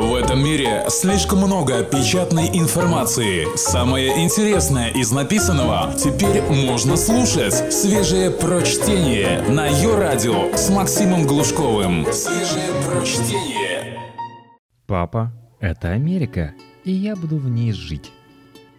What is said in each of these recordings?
В этом мире слишком много печатной информации. Самое интересное из написанного теперь можно слушать. Свежее прочтение на ее радио с Максимом Глушковым. Свежее прочтение. Папа, это Америка, и я буду в ней жить.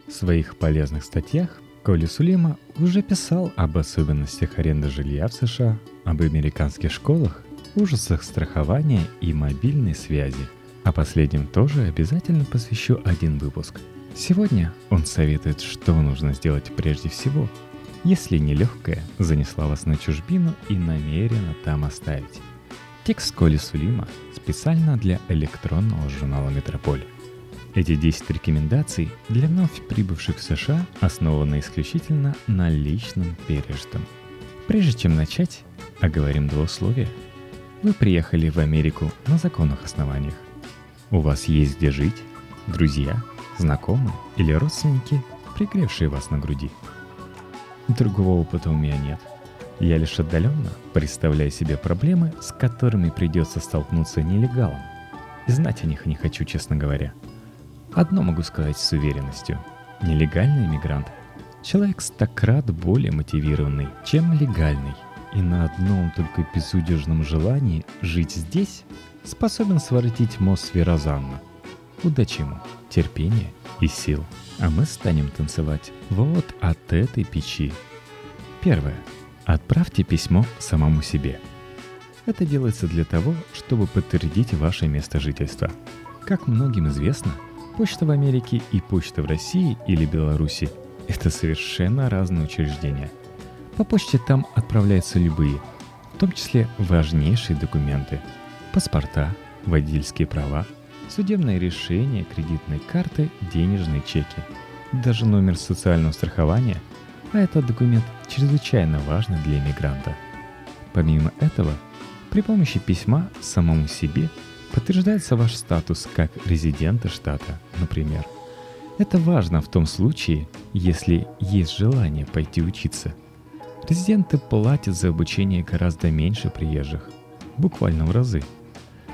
В своих полезных статьях Коли Сулима уже писал об особенностях аренды жилья в США, об американских школах, ужасах страхования и мобильной связи. О последнем тоже обязательно посвящу один выпуск. Сегодня он советует, что нужно сделать прежде всего, если нелегкая занесла вас на чужбину и намерена там оставить. Текст Коли Сулима специально для электронного журнала «Метрополь». Эти 10 рекомендаций для вновь прибывших в США основаны исключительно на личном пережитом. Прежде чем начать, оговорим два условия. Вы приехали в Америку на законных основаниях. У вас есть где жить, друзья, знакомые или родственники, пригревшие вас на груди. Другого опыта у меня нет. Я лишь отдаленно представляю себе проблемы, с которыми придется столкнуться нелегалом. И знать о них не хочу, честно говоря – Одно могу сказать с уверенностью. Нелегальный иммигрант – человек стократ более мотивированный, чем легальный. И на одном только безудержном желании жить здесь способен своротить мост Верозанна. Удачи ему, терпения и сил. А мы станем танцевать вот от этой печи. Первое. Отправьте письмо самому себе. Это делается для того, чтобы подтвердить ваше место жительства. Как многим известно – Почта в Америке и почта в России или Беларуси – это совершенно разные учреждения. По почте там отправляются любые, в том числе важнейшие документы – паспорта, водительские права, судебное решение, кредитные карты, денежные чеки, даже номер социального страхования, а этот документ чрезвычайно важный для иммигранта. Помимо этого, при помощи письма самому себе – Подтверждается ваш статус как резидента штата, например. Это важно в том случае, если есть желание пойти учиться. Резиденты платят за обучение гораздо меньше приезжих, буквально в разы.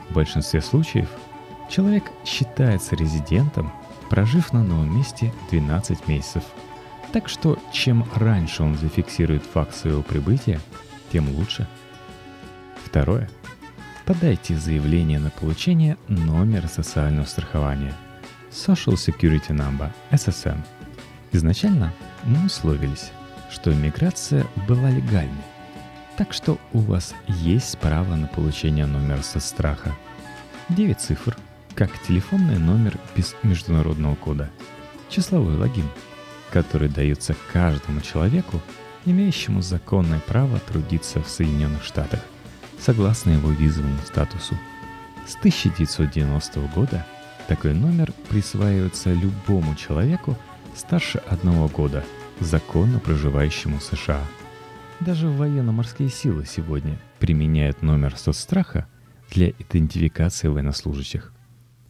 В большинстве случаев человек считается резидентом, прожив на новом месте 12 месяцев. Так что чем раньше он зафиксирует факт своего прибытия, тем лучше. Второе – подайте заявление на получение номера социального страхования Social Security Number, SSN. Изначально мы условились, что иммиграция была легальной, так что у вас есть право на получение номера со страха. 9 цифр, как телефонный номер без международного кода. Числовой логин, который дается каждому человеку, имеющему законное право трудиться в Соединенных Штатах – согласно его визовому статусу. С 1990 года такой номер присваивается любому человеку старше одного года, законно проживающему США. Даже военно-морские силы сегодня применяют номер соцстраха для идентификации военнослужащих.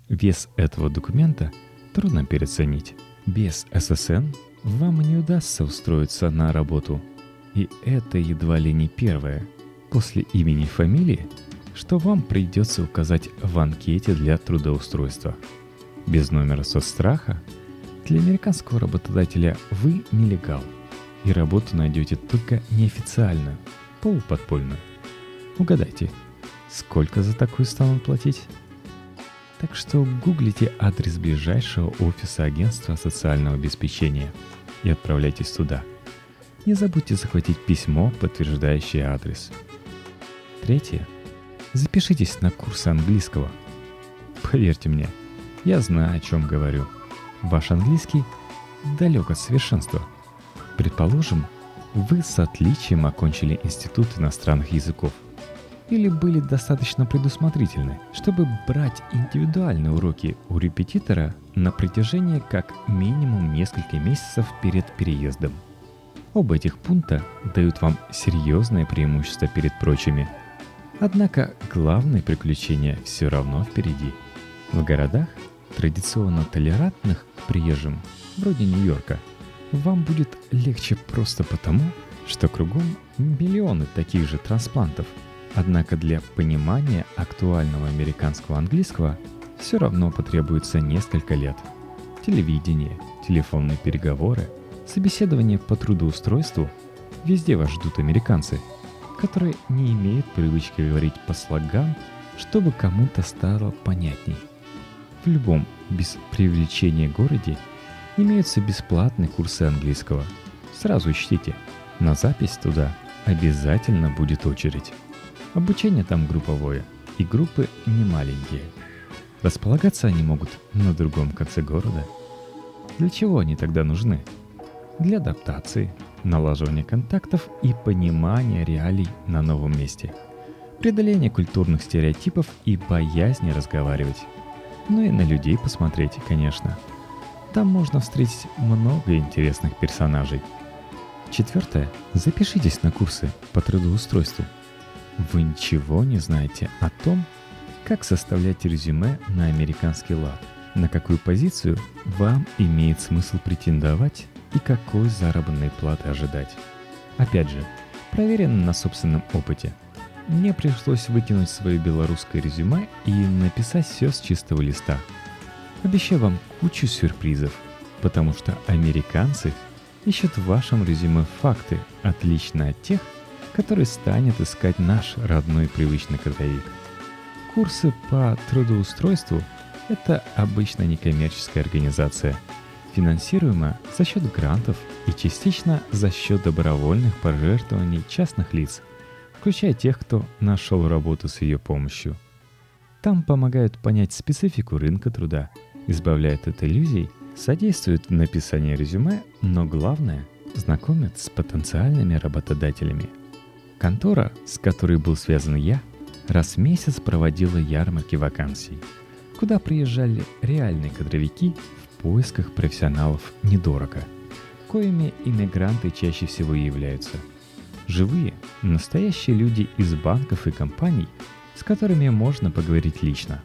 Вес этого документа трудно переоценить. Без ССН вам не удастся устроиться на работу. И это едва ли не первое – после имени и фамилии, что вам придется указать в анкете для трудоустройства. Без номера соцстраха для американского работодателя вы нелегал, и работу найдете только неофициально, полуподпольно. Угадайте, сколько за такую станут платить? Так что гуглите адрес ближайшего офиса агентства социального обеспечения и отправляйтесь туда. Не забудьте захватить письмо, подтверждающее адрес – Третье. Запишитесь на курсы английского. Поверьте мне, я знаю, о чем говорю. Ваш английский далек от совершенства. Предположим, вы с отличием окончили Институт иностранных языков или были достаточно предусмотрительны, чтобы брать индивидуальные уроки у репетитора на протяжении как минимум нескольких месяцев перед переездом. Оба этих пункта дают вам серьезное преимущество перед прочими – Однако главное приключение все равно впереди. В городах, традиционно толерантных к приезжим, вроде Нью-Йорка, вам будет легче просто потому, что кругом миллионы таких же трансплантов. Однако для понимания актуального американского английского все равно потребуется несколько лет. Телевидение, телефонные переговоры, собеседование по трудоустройству – везде вас ждут американцы, которые не имеют привычки говорить по слогам, чтобы кому-то стало понятней. В любом без привлечения городе имеются бесплатные курсы английского. Сразу ищите, на запись туда обязательно будет очередь. Обучение там групповое, и группы не маленькие. Располагаться они могут на другом конце города. Для чего они тогда нужны? Для адаптации, налаживания контактов и понимания реалий на новом месте. Преодоления культурных стереотипов и боязни разговаривать. Ну и на людей посмотреть, конечно. Там можно встретить много интересных персонажей. Четвертое. Запишитесь на курсы по трудоустройству. Вы ничего не знаете о том, как составлять резюме на американский лад, на какую позицию вам имеет смысл претендовать и какой заработной платы ожидать. Опять же, проверено на собственном опыте. Мне пришлось выкинуть свое белорусское резюме и написать все с чистого листа. Обещаю вам кучу сюрпризов, потому что американцы ищут в вашем резюме факты, отлично от тех, которые станет искать наш родной привычный кадровик. Курсы по трудоустройству – это обычно некоммерческая организация – финансируема за счет грантов и частично за счет добровольных пожертвований частных лиц, включая тех, кто нашел работу с ее помощью. Там помогают понять специфику рынка труда, избавляют от иллюзий, содействуют в написании резюме, но главное – знакомят с потенциальными работодателями. Контора, с которой был связан я, раз в месяц проводила ярмарки вакансий, куда приезжали реальные кадровики поисках профессионалов недорого, коими иммигранты чаще всего и являются. Живые, настоящие люди из банков и компаний, с которыми можно поговорить лично.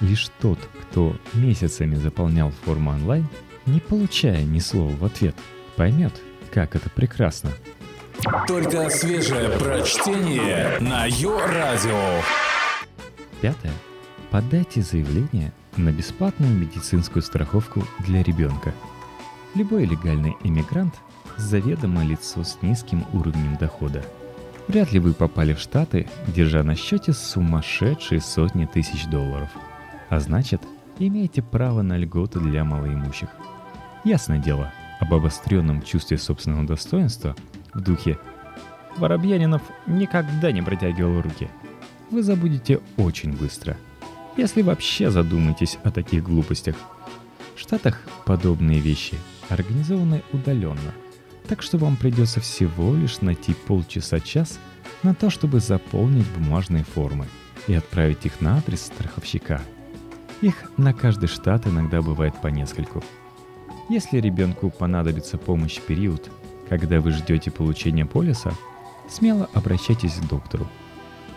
Лишь тот, кто месяцами заполнял форму онлайн, не получая ни слова в ответ, поймет, как это прекрасно. Только свежее прочтение на Йо-Радио. Пятое. Подайте заявление на бесплатную медицинскую страховку для ребенка. Любой легальный иммигрант – заведомо лицо с низким уровнем дохода. Вряд ли вы попали в Штаты, держа на счете сумасшедшие сотни тысяч долларов. А значит, имеете право на льготы для малоимущих. Ясное дело, об обостренном чувстве собственного достоинства в духе «Воробьянинов никогда не протягивал руки» вы забудете очень быстро – если вообще задумаетесь о таких глупостях. В Штатах подобные вещи организованы удаленно, так что вам придется всего лишь найти полчаса-час на то, чтобы заполнить бумажные формы и отправить их на адрес страховщика. Их на каждый штат иногда бывает по нескольку. Если ребенку понадобится помощь в период, когда вы ждете получения полиса, смело обращайтесь к доктору.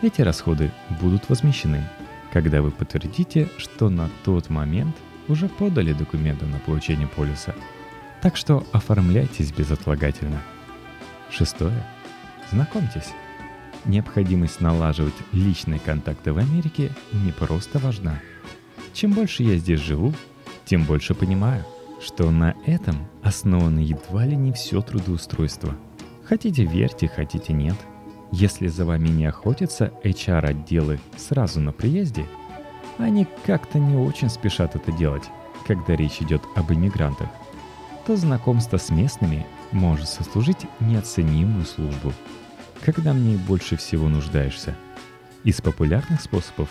Эти расходы будут возмещены – когда вы подтвердите, что на тот момент уже подали документы на получение полиса. Так что оформляйтесь безотлагательно. Шестое. Знакомьтесь. Необходимость налаживать личные контакты в Америке не просто важна. Чем больше я здесь живу, тем больше понимаю, что на этом основано едва ли не все трудоустройство. Хотите верьте, хотите нет – если за вами не охотятся HR-отделы сразу на приезде, они как-то не очень спешат это делать, когда речь идет об иммигрантах, то знакомство с местными может сослужить неоценимую службу, когда в ней больше всего нуждаешься. Из популярных способов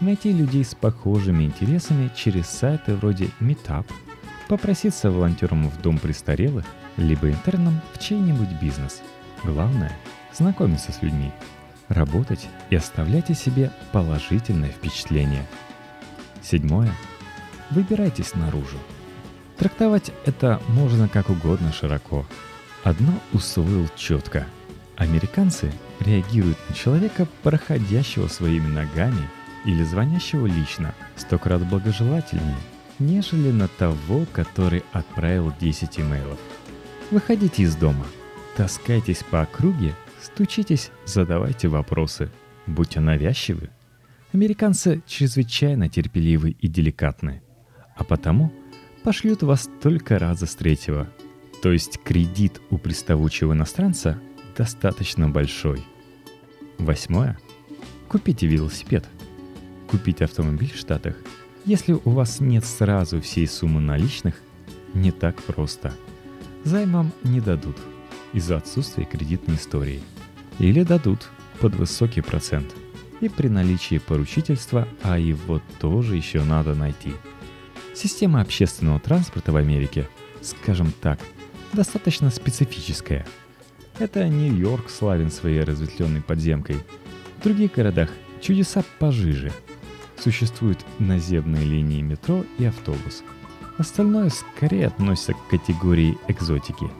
найти людей с похожими интересами через сайты вроде Meetup, попроситься волонтером в дом престарелых, либо интерном в чей-нибудь бизнес. Главное – знакомиться с людьми, работать и оставлять о себе положительное впечатление. Седьмое. Выбирайтесь наружу. Трактовать это можно как угодно широко. Одно усвоил четко. Американцы реагируют на человека, проходящего своими ногами или звонящего лично, сто крат благожелательнее, нежели на того, который отправил 10 имейлов. Выходите из дома, таскайтесь по округе Стучитесь, задавайте вопросы, будьте навязчивы. Американцы чрезвычайно терпеливы и деликатны, а потому пошлют вас только раза с третьего. То есть кредит у приставучего иностранца достаточно большой. Восьмое. Купите велосипед. Купить автомобиль в Штатах, если у вас нет сразу всей суммы наличных, не так просто. Займам не дадут из-за отсутствия кредитной истории. Или дадут под высокий процент. И при наличии поручительства, а его тоже еще надо найти. Система общественного транспорта в Америке, скажем так, достаточно специфическая. Это Нью-Йорк славен своей разветвленной подземкой. В других городах чудеса пожиже. Существуют наземные линии метро и автобус. Остальное скорее относится к категории экзотики.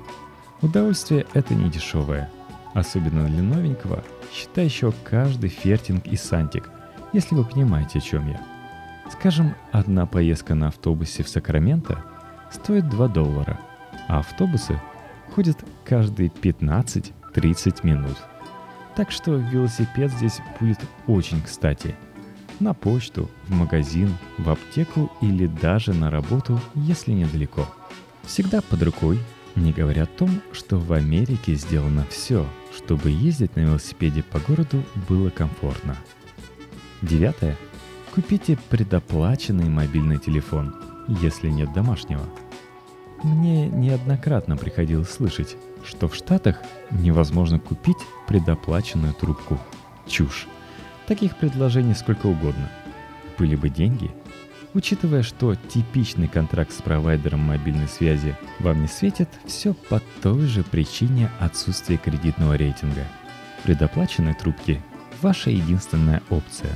Удовольствие это не дешевое, особенно для новенького, считающего каждый фертинг и сантик, если вы понимаете, о чем я. Скажем, одна поездка на автобусе в Сакраменто стоит 2 доллара, а автобусы ходят каждые 15-30 минут. Так что велосипед здесь будет очень кстати. На почту, в магазин, в аптеку или даже на работу, если недалеко. Всегда под рукой, не говоря о том, что в Америке сделано все, чтобы ездить на велосипеде по городу было комфортно. Девятое. Купите предоплаченный мобильный телефон, если нет домашнего – мне неоднократно приходилось слышать, что в Штатах невозможно купить предоплаченную трубку. Чушь. Таких предложений сколько угодно. Были бы деньги. Учитывая, что типичный контракт с провайдером мобильной связи вам не светит, все по той же причине отсутствия кредитного рейтинга. Предоплаченные трубки – ваша единственная опция.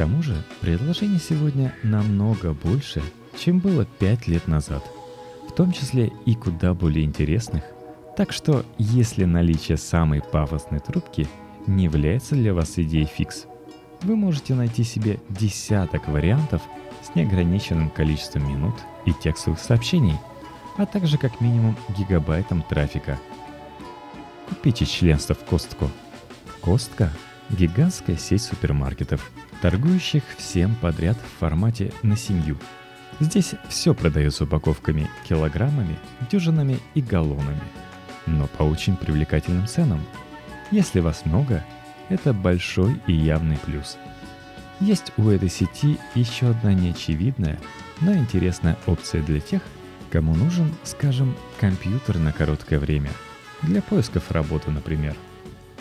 Тому же, предложений сегодня намного больше, чем было 5 лет назад – в том числе и куда более интересных. Так что, если наличие самой пафосной трубки не является для вас идеей фикс, вы можете найти себе десяток вариантов с неограниченным количеством минут и текстовых сообщений, а также как минимум гигабайтом трафика. Купите членство в Костко. Костка – гигантская сеть супермаркетов, торгующих всем подряд в формате на семью – Здесь все продается упаковками, килограммами, дюжинами и галлонами. Но по очень привлекательным ценам. Если вас много, это большой и явный плюс. Есть у этой сети еще одна неочевидная, но интересная опция для тех, кому нужен, скажем, компьютер на короткое время. Для поисков работы, например.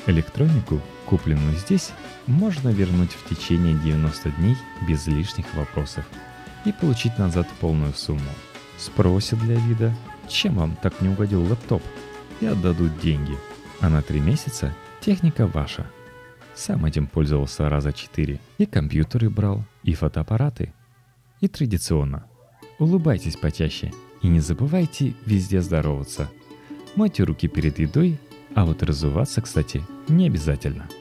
Электронику, купленную здесь, можно вернуть в течение 90 дней без лишних вопросов – и получить назад полную сумму. Спросят для вида, чем вам так не угодил лэптоп, и отдадут деньги. А на три месяца техника ваша. Сам этим пользовался раза четыре. И компьютеры брал, и фотоаппараты. И традиционно. Улыбайтесь почаще и не забывайте везде здороваться. Мойте руки перед едой, а вот разуваться, кстати, не обязательно –